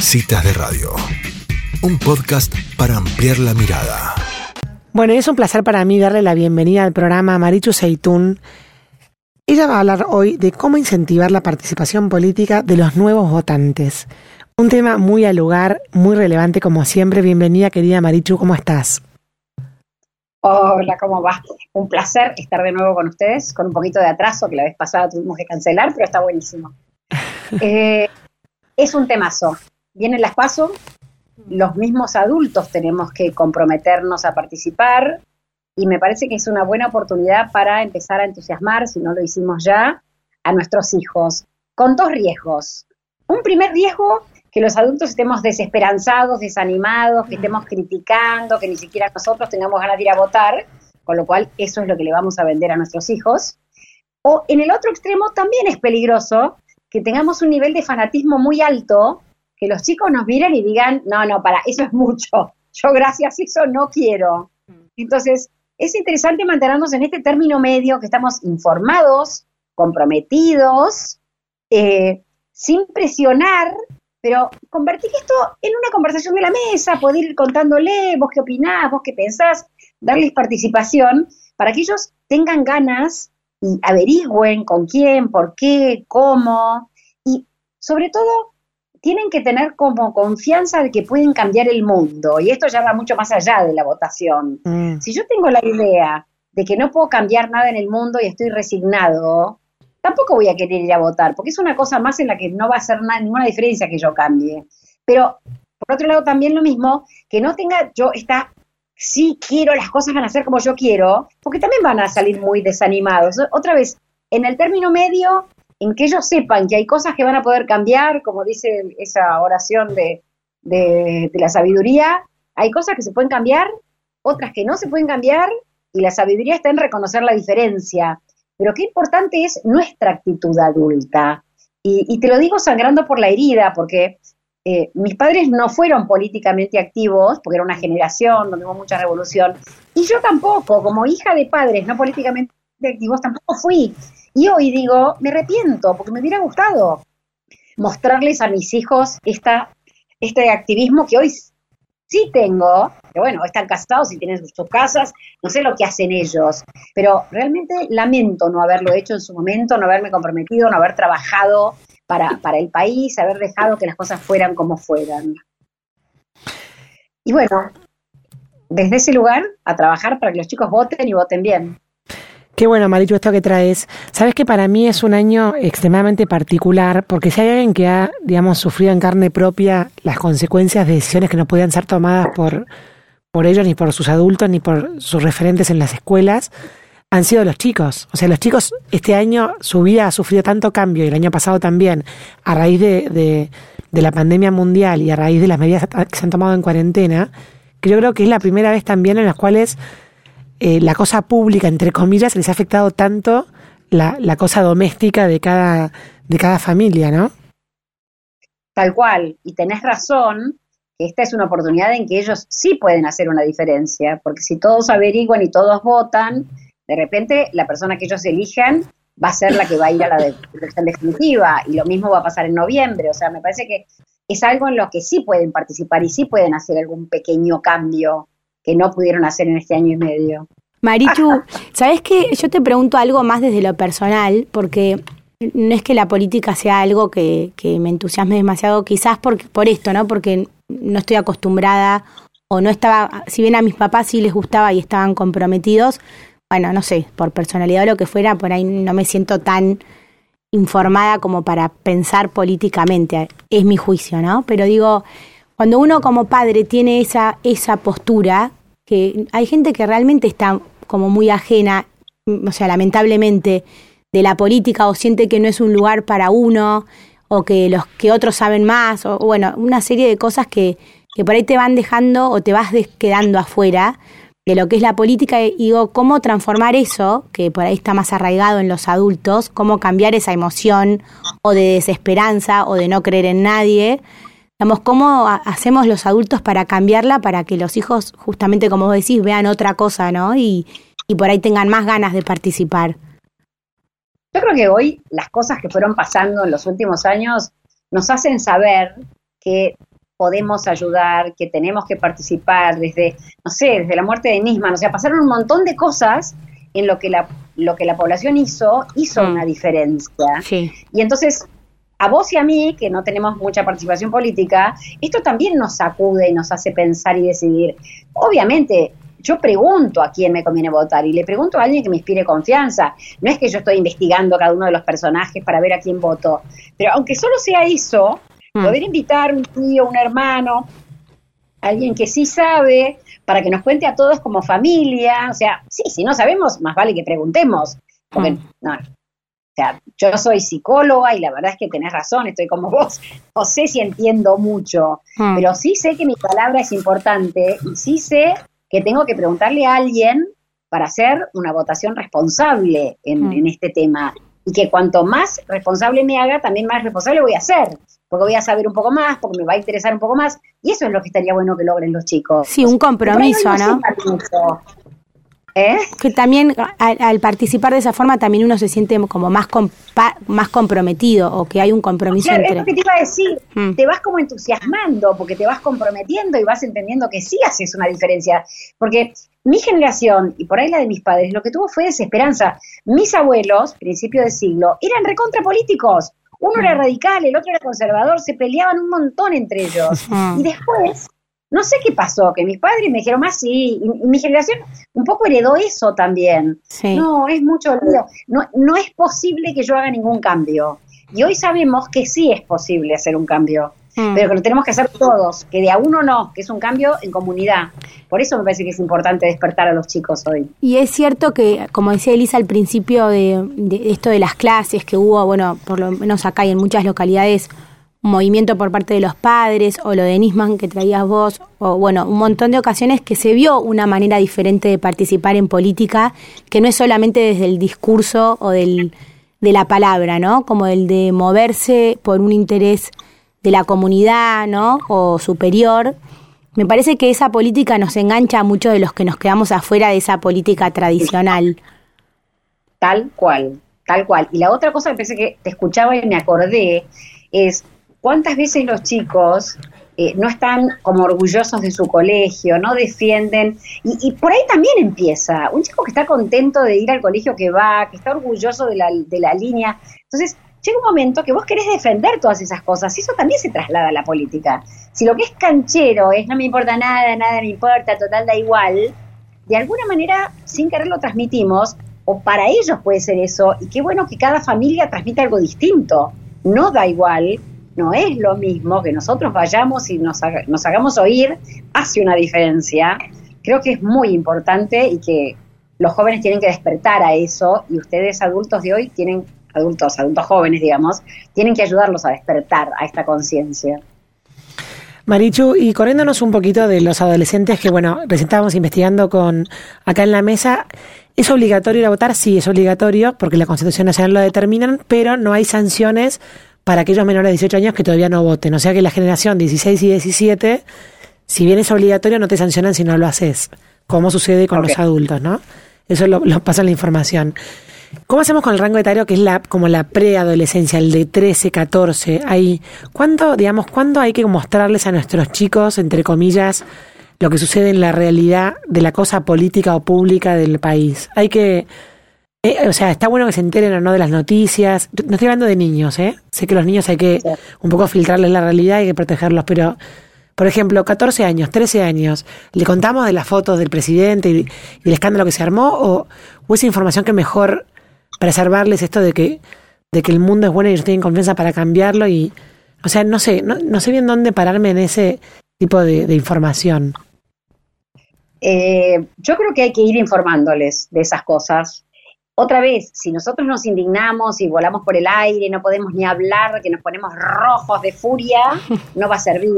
Citas de Radio, un podcast para ampliar la mirada. Bueno, es un placer para mí darle la bienvenida al programa a Marichu Seitún. Ella va a hablar hoy de cómo incentivar la participación política de los nuevos votantes. Un tema muy al lugar, muy relevante como siempre. Bienvenida, querida Marichu, ¿cómo estás? Hola, ¿cómo va? Un placer estar de nuevo con ustedes, con un poquito de atraso, que la vez pasada tuvimos que cancelar, pero está buenísimo. Eh, es un temazo. Vienen las paso, los mismos adultos tenemos que comprometernos a participar y me parece que es una buena oportunidad para empezar a entusiasmar, si no lo hicimos ya, a nuestros hijos, con dos riesgos. Un primer riesgo que los adultos estemos desesperanzados, desanimados, que estemos criticando, que ni siquiera nosotros tengamos ganas de ir a votar, con lo cual eso es lo que le vamos a vender a nuestros hijos. O en el otro extremo también es peligroso que tengamos un nivel de fanatismo muy alto, que los chicos nos miren y digan, no, no, para, eso es mucho, yo gracias a eso no quiero. Entonces, es interesante mantenernos en este término medio, que estamos informados, comprometidos, eh, sin presionar, pero convertir esto en una conversación de la mesa, poder ir contándole, vos qué opinás, vos qué pensás, darles participación para que ellos tengan ganas y averigüen con quién, por qué, cómo, y sobre todo tienen que tener como confianza de que pueden cambiar el mundo, y esto ya va mucho más allá de la votación. Mm. Si yo tengo la idea de que no puedo cambiar nada en el mundo y estoy resignado, tampoco voy a querer ir a votar, porque es una cosa más en la que no va a hacer nada, ninguna diferencia que yo cambie. Pero, por otro lado, también lo mismo, que no tenga yo esta, sí quiero, las cosas van a ser como yo quiero, porque también van a salir muy desanimados. Otra vez, en el término medio, en que ellos sepan que hay cosas que van a poder cambiar, como dice esa oración de, la sabiduría, hay cosas que se pueden cambiar, otras que no se pueden cambiar, y la sabiduría está en reconocer la diferencia. Pero qué importante es nuestra actitud adulta. Y, te lo digo sangrando por la herida, porque eh, mis padres no fueron políticamente activos, porque era una generación donde hubo mucha revolución, y yo tampoco, como hija de padres no políticamente activos, tampoco fui. Y hoy digo, me arrepiento, porque me hubiera gustado mostrarles a mis hijos esta, este activismo que hoy Sí tengo, pero bueno, están casados y tienen sus casas, no sé lo que hacen ellos, pero realmente lamento no haberlo hecho en su momento, no haberme comprometido, no haber trabajado para, para el país, haber dejado que las cosas fueran como fueran. Y bueno, desde ese lugar a trabajar para que los chicos voten y voten bien. Qué bueno, Marichu, esto que traes. Sabes que para mí es un año extremadamente particular, porque si hay alguien que ha, digamos, sufrido en carne propia las consecuencias de decisiones que no podían ser tomadas por, por ellos, ni por sus adultos, ni por sus referentes en las escuelas, han sido los chicos. O sea, los chicos este año, su vida ha sufrido tanto cambio, y el año pasado también, a raíz de, de, de la pandemia mundial y a raíz de las medidas que se han tomado en cuarentena, que yo creo que es la primera vez también en las cuales eh, la cosa pública, entre comillas, les ha afectado tanto la, la cosa doméstica de cada, de cada familia, ¿no? Tal cual, y tenés razón, que esta es una oportunidad en que ellos sí pueden hacer una diferencia, porque si todos averiguan y todos votan, de repente la persona que ellos elijan va a ser la que va a ir a la elección definitiva, y lo mismo va a pasar en noviembre, o sea, me parece que es algo en lo que sí pueden participar y sí pueden hacer algún pequeño cambio que no pudieron hacer en este año y medio. Marichu, ¿sabes qué? Yo te pregunto algo más desde lo personal, porque no es que la política sea algo que, me entusiasme demasiado, quizás por, por esto, ¿no? Porque no estoy acostumbrada o no estaba, si bien a mis papás sí les gustaba y estaban comprometidos, bueno, no sé, por personalidad o lo que fuera, por ahí no me siento tan informada como para pensar políticamente, es mi juicio, ¿no? Pero digo, cuando uno como padre tiene esa, esa postura, que hay gente que realmente está como muy ajena, o sea, lamentablemente, de la política o siente que no es un lugar para uno o que los que otros saben más o, bueno, una serie de cosas que, que por ahí te van dejando o te vas quedando afuera de lo que es la política y digo, cómo transformar eso, que por ahí está más arraigado en los adultos, cómo cambiar esa emoción o de desesperanza o de no creer en nadie Digamos, ¿cómo hacemos los adultos para cambiarla para que los hijos, justamente como vos decís, vean otra cosa, ¿no? Y, y por ahí tengan más ganas de participar. Yo creo que hoy las cosas que fueron pasando en los últimos años nos hacen saber que podemos ayudar, que tenemos que participar desde, no sé, desde la muerte de Nisman. O sea, pasaron un montón de cosas en lo que la, lo que la población hizo, hizo Mm. una diferencia. Sí. Y entonces, a vos y a mí, que no tenemos mucha participación política, esto también nos sacude y nos hace pensar y decidir. Obviamente, yo pregunto a quién me conviene votar y le pregunto a alguien que me inspire confianza. No es que yo estoy investigando cada uno de los personajes para ver a quién voto, pero aunque solo sea eso, Mm. poder invitar un tío, un hermano, alguien que sí sabe, para que nos cuente a todos como familia. O sea, sí, si no sabemos, más vale que preguntemos. Porque, Mm. no, sea, yo soy psicóloga y la verdad es que tenés razón, estoy como vos. No sé si entiendo mucho, Mm. pero sí sé que mi palabra es importante y sí sé que tengo que preguntarle a alguien para hacer una votación responsable en, Mm. en este tema. Y que cuanto más responsable me haga, también más responsable voy a ser. Porque voy a saber un poco más, porque me va a interesar un poco más. Y eso es lo que estaría bueno que logren los chicos. Sí, un compromiso, ahí ¿no? ¿Eh? Que también al, al participar de esa forma también uno se siente como más compa- más comprometido o que hay un compromiso Claro, es entre lo que te iba a decir. Mm. Te vas como entusiasmando porque te vas comprometiendo y vas entendiendo que sí haces una diferencia. Porque mi generación, y por ahí la de mis padres, lo que tuvo fue desesperanza. Mis abuelos, principio de siglo, eran recontra políticos. Uno era radical, el otro era conservador, se peleaban un montón entre ellos. Mm. Y después, no sé qué pasó, que mis padres me dijeron más sí, y, mi generación un poco heredó eso también. Sí. No, es mucho lío. No, no es posible que yo haga ningún cambio. Y hoy sabemos que sí es posible hacer un cambio, Mm. pero que lo tenemos que hacer todos, que de a uno no, que es un cambio en comunidad. Por eso me parece que es importante despertar a los chicos hoy. Y es cierto que, como decía Elisa al principio de, de esto de las clases, que hubo, bueno, por lo menos acá y en muchas localidades, movimiento por parte de los padres, o lo de Nisman que traías vos, o bueno, un montón de ocasiones que se vio una manera diferente de participar en política, que no es solamente desde el discurso o del, de la palabra, ¿no? Como el de moverse por un interés de la comunidad, ¿no? O superior. Me parece que esa política nos engancha a muchos de los que nos quedamos afuera de esa política tradicional. Tal cual, tal cual. Y la otra cosa que pensé que te escuchaba y me acordé es cuántas veces los chicos eh, no están como orgullosos de su colegio, no defienden. Y, y por ahí también empieza. Un chico que está contento de ir al colegio que va, que está orgulloso de la, de la línea. Entonces, llega un momento que vos querés defender todas esas cosas y eso también se traslada a la política. Si lo que es canchero es no me importa nada, nada me importa, total da igual, de alguna manera, sin querer lo transmitimos, o para ellos puede ser eso, y qué bueno que cada familia transmita algo distinto. No da igual, no es lo mismo que nosotros vayamos y nos, nos hagamos oír, hace una diferencia. Creo que es muy importante y que los jóvenes tienen que despertar a eso, y ustedes adultos de hoy tienen, adultos, adultos jóvenes, digamos, tienen que ayudarlos a despertar a esta conciencia. Marichu, y corriéndonos un poquito de los adolescentes que, bueno, recién estábamos investigando con acá en la mesa, ¿es obligatorio ir a votar? Sí, es obligatorio, porque la Constitución Nacional lo determinan, pero no hay sanciones para aquellos menores de 18 años que todavía no voten. O sea que la generación 16 y 17, si bien es obligatorio, no te sancionan si no lo haces, como sucede con los adultos, ¿no? Eso lo, lo pasa en la información. ¿Cómo hacemos con el rango etario que es la como la preadolescencia, el de 13, 14? Ahí, ¿cuándo, digamos, cuándo hay que mostrarles a nuestros chicos, entre comillas, lo que sucede en la realidad de la cosa política o pública del país? Hay que, eh, o sea, está bueno que se enteren o no de las noticias. No estoy hablando de niños, ¿eh? Sé que los niños hay que Sí. un poco filtrarles la realidad, hay que protegerlos, pero por ejemplo, 14 años, 13 años, ¿le contamos de las fotos del presidente y, y el escándalo que se armó? ¿O, o esa información que mejor preservarles esto de que, de que el mundo es bueno y ellos tienen confianza para cambiarlo? y O sea, no sé, no, no sé bien dónde pararme en ese tipo de, de información. Eh, yo creo que hay que ir informándoles de esas cosas. Otra vez, si nosotros nos indignamos y volamos por el aire, no podemos ni hablar, que nos ponemos rojos de furia, no va a servir.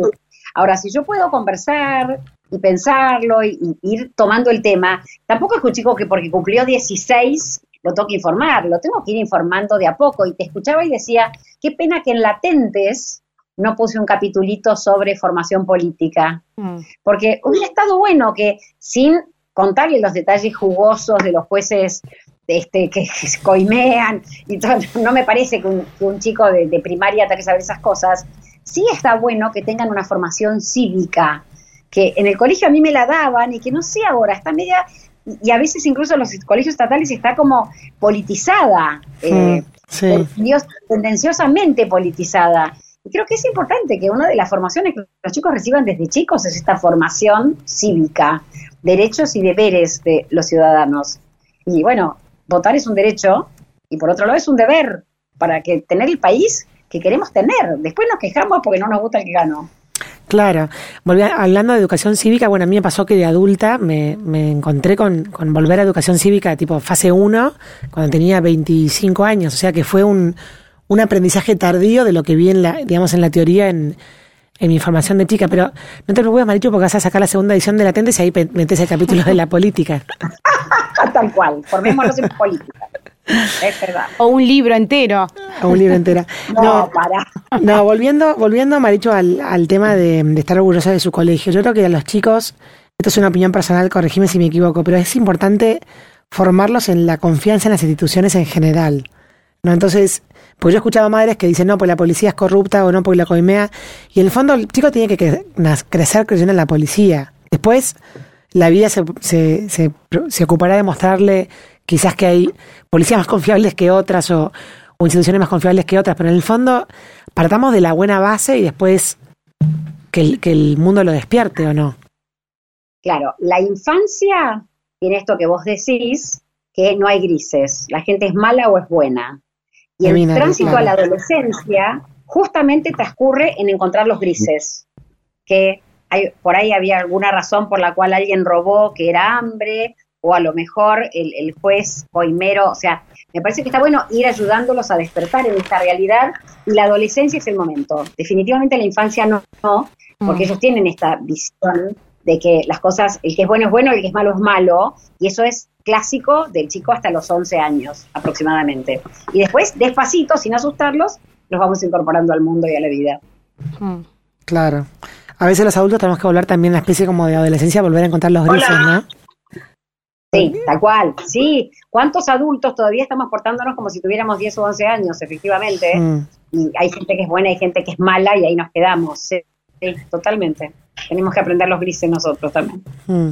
Ahora, si yo puedo conversar y pensarlo y, y ir tomando el tema, tampoco es que un chico que porque cumplió 16 lo tengo que informar, lo tengo que ir informando de a poco. Y te escuchaba y decía, qué pena que en Latentes no puse un capitulito sobre formación política porque hubiera estado bueno que sin contarle los detalles jugosos de los jueces este, que, que se coimean, y todo, no me parece que un, que un chico de, de primaria tenga que saber esas cosas, sí está bueno que tengan una formación cívica, que en el colegio a mí me la daban y que no sé ahora, está media, y a veces incluso en los colegios estatales está como politizada, eh, Dios, tendenciosamente politizada. Y creo que es importante que una de las formaciones que los chicos reciban desde chicos es esta formación cívica, derechos y deberes de los ciudadanos. Y bueno, votar es un derecho y por otro lado es un deber para que tener el país que queremos tener. Después nos quejamos porque no nos gusta el que ganó. Claro, Volví hablando de educación cívica, bueno, a mí me pasó que de adulta me, me encontré con, con, volver a educación cívica tipo fase 1 cuando tenía 25 años, o sea que fue un, un aprendizaje tardío de lo que vi en la, digamos, en la teoría en, en mi formación de chica, pero no te preocupes, Marichu, porque vas a sacar la segunda edición de Latentes y ahí metes el capítulo de la política. Tal cual, formémonos en política. Es verdad. O un libro entero. O un libro entero. No, para. No, volviendo, volviendo Marichu, al, al tema de, de, estar orgullosa de su colegio. Yo creo que a los chicos, esto es una opinión personal, corregime si me equivoco, pero es importante formarlos en la confianza en las instituciones en general. ¿no? Entonces, pues yo he escuchado madres que dicen, no, pues la policía es corrupta o no, porque la coimea. Y en el fondo el chico tiene que crecer creyendo en la policía. Después, la vida se, se, se, ocupará de mostrarle quizás que hay policías más confiables que otras o, instituciones más confiables que otras, pero en el fondo partamos de la buena base y después que el, que el mundo lo despierte o no. Claro, la infancia tiene esto que vos decís, que no hay grises, la gente es mala o es buena. Y el tránsito a la adolescencia justamente transcurre en encontrar los grises, que hay, por ahí había alguna razón por la cual alguien robó, que era hambre, o a lo mejor el, juez coimero, o sea, me parece que está bueno ir ayudándolos a despertar en esta realidad y la adolescencia es el momento. Definitivamente la infancia no, porque mm. ellos tienen esta visión de que las cosas, el que es bueno es bueno, el que es malo es malo, y eso es clásico del chico hasta los 11 años aproximadamente. Y después, despacito, sin asustarlos, los vamos incorporando al mundo y a la vida. Mm. Claro. A veces los adultos tenemos que volver también a una especie como de adolescencia, volver a encontrar los grises, ¿no? Sí, tal cual. Sí, ¿cuántos adultos todavía estamos portándonos como si tuviéramos 10 o 11 años, efectivamente? Mm. Y hay gente que es buena, hay gente que es mala y ahí nos quedamos. Sí, totalmente. Tenemos que aprender los grises nosotros también. Mm.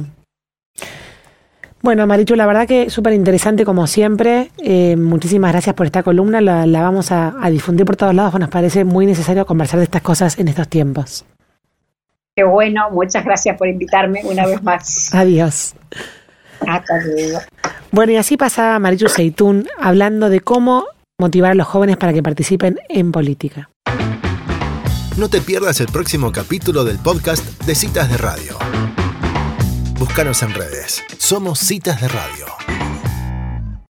Bueno, Marichu, la verdad que súper interesante como siempre. Eh, muchísimas gracias por esta columna. La, vamos a, difundir por todos lados. Nos parece muy necesario conversar de estas cosas en estos tiempos. Qué bueno. Muchas gracias por invitarme una vez más. Adiós. Hasta luego. Bueno, y así pasa Marichu Seitún hablando de cómo motivar a los jóvenes para que participen en política. No te pierdas el próximo capítulo del podcast de Citas de Radio. Búscanos en redes. Somos Citas de Radio.